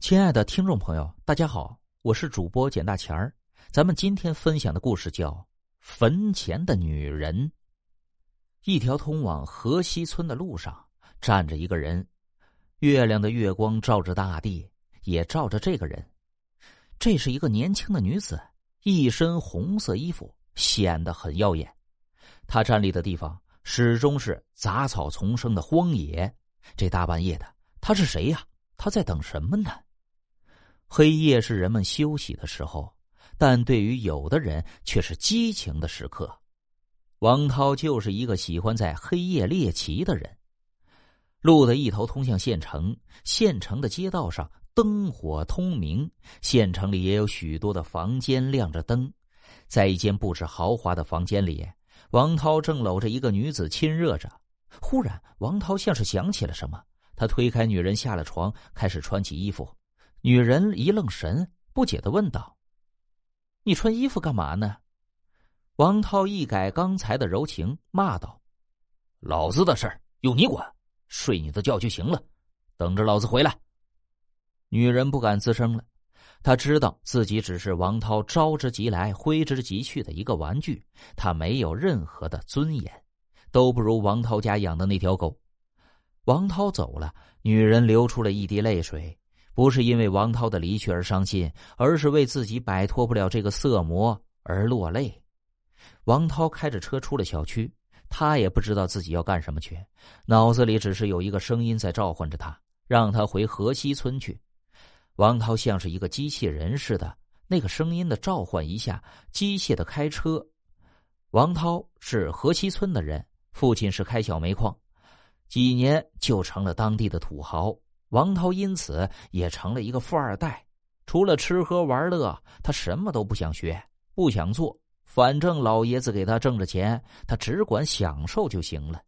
亲爱的听众朋友，大家好，我是主播简大钱儿。咱们今天分享的故事叫《坟前的女人》。一条通往河西村的路上，站着一个人。月亮的月光照着大地，也照着这个人。这是一个年轻的女子，一身红色衣服，显得很耀眼。她站立的地方始终是杂草丛生的荒野。这大半夜的，她是谁呀？她在等什么呢？黑夜是人们休息的时候，但对于有的人却是激情的时刻。王涛就是一个喜欢在黑夜猎奇的人。路的一头通向县城，县城的街道上灯火通明，县城里也有许多的房间亮着灯。在一间布置豪华的房间里，王涛正搂着一个女子亲热着。忽然，王涛像是想起了什么，他推开女人，下了床，开始穿起衣服。女人一愣神，不解的问道：“你穿衣服干嘛呢？”王涛一改刚才的柔情，骂道：“老子的事儿用你管？睡你的觉就行了，等着老子回来。”女人不敢吱声了，她知道自己只是王涛招之即来、挥之即去的一个玩具，她没有任何的尊严，都不如王涛家养的那条狗。王涛走了，女人流出了一滴泪水。不是因为王涛的离去而伤心，而是为自己摆脱不了这个色魔而落泪。王涛开着车出了小区，他也不知道自己要干什么去，脑子里只是有一个声音在召唤着他，让他回河西村去。王涛像是一个机器人似的，那个声音的召唤一下，机械的开车。王涛是河西村的人，父亲是开小煤矿，几年就成了当地的土豪。王涛因此也成了一个富二代，除了吃喝玩乐，他什么都不想学，不想做，反正老爷子给他挣着钱，他只管享受就行了。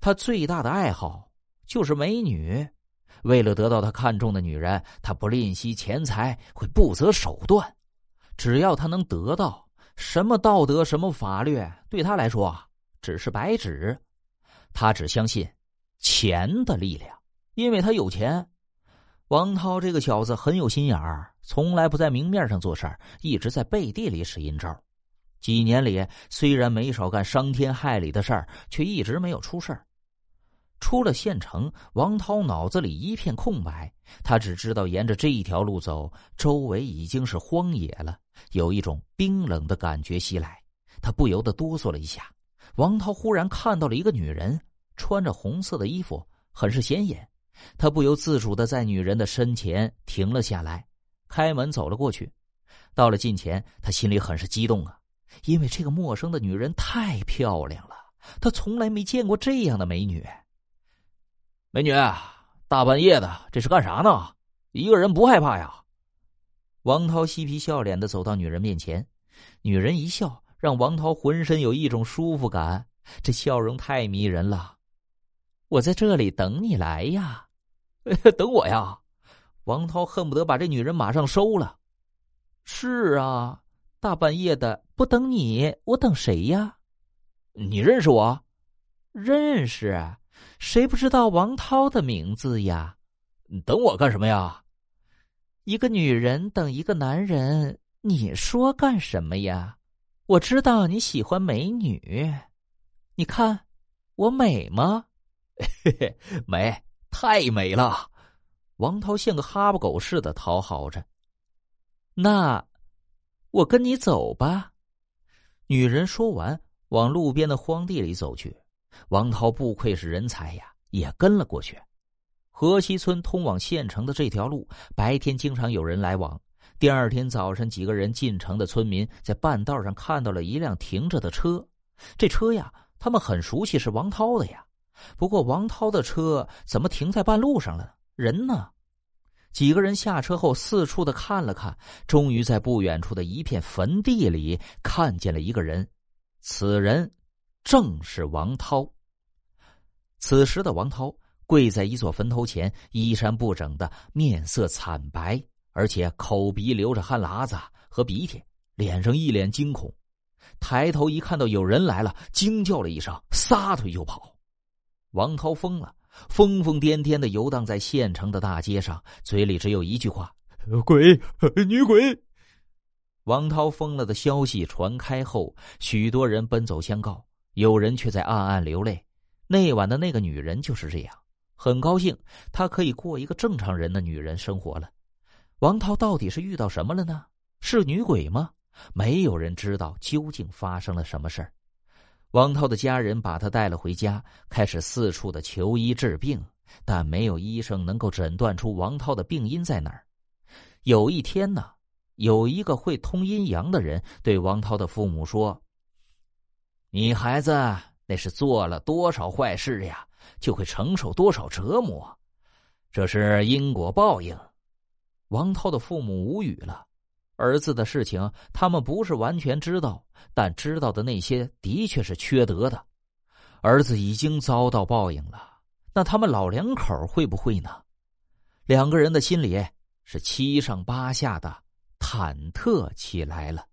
他最大的爱好就是美女，为了得到他看中的女人，他不吝惜钱财，会不择手段。只要他能得到，什么道德，什么法律，对他来说只是白纸。他只相信钱的力量。因为他有钱，王涛这个小子很有心眼儿，从来不在明面上做事儿，一直在背地里使阴招。几年里，虽然没少干伤天害理的事儿，却一直没有出事儿。出了县城，王涛脑子里一片空白，他只知道沿着这一条路走，周围已经是荒野了，有一种冰冷的感觉袭来，他不由得哆嗦了一下。王涛忽然看到了一个女人，穿着红色的衣服，很是显眼。他不由自主的在女人的身前停了下来，开门走了过去。到了近前，他心里很是激动啊，因为这个陌生的女人太漂亮了，他从来没见过这样的美女。美女，大半夜的，这是干啥呢？一个人不害怕呀？王涛嬉皮笑脸的走到女人面前，女人一笑，让王涛浑身有一种舒服感，这笑容太迷人了。我在这里等你来呀。等我呀！王涛恨不得把这女人马上收了。是啊，大半夜的不等你，我等谁呀？你认识我？认识，谁不知道王涛的名字呀？等我干什么呀？一个女人等一个男人，你说干什么呀？我知道你喜欢美女，你看我美吗？美。太美了，王涛像个哈巴狗似的讨好着。那，我跟你走吧。女人说完，往路边的荒地里走去。王涛不愧是人才呀，也跟了过去。河西村通往县城的这条路，白天经常有人来往。第二天早晨，几个人进城的村民在半道上看到了一辆停着的车，这车呀，他们很熟悉，是王涛的呀。不过，王涛的车怎么停在半路上了？人呢？几个人下车后，四处的看了看，终于在不远处的一片坟地里看见了一个人。此人正是王涛。此时的王涛跪在一座坟头前，衣衫不整的，面色惨白，而且口鼻流着汗喇子和鼻涕，脸上一脸惊恐。抬头一看到有人来了，惊叫了一声，撒腿就跑。王涛疯了，疯疯癫癫的游荡在县城的大街上，嘴里只有一句话：“鬼，女鬼。”王涛疯了的消息传开后，许多人奔走相告，有人却在暗暗流泪。那晚的那个女人就是这样，很高兴她可以过一个正常人的女人生活了。王涛到底是遇到什么了呢？是女鬼吗？没有人知道究竟发生了什么事儿。王涛的家人把他带了回家，开始四处的求医治病，但没有医生能够诊断出王涛的病因在哪儿。有一天呢，有一个会通阴阳的人对王涛的父母说：“你孩子那是做了多少坏事呀，就会承受多少折磨，这是因果报应。”王涛的父母无语了。儿子的事情，他们不是完全知道，但知道的那些的确是缺德的。儿子已经遭到报应了，那他们老两口会不会呢？两个人的心里是七上八下的，忐忑起来了。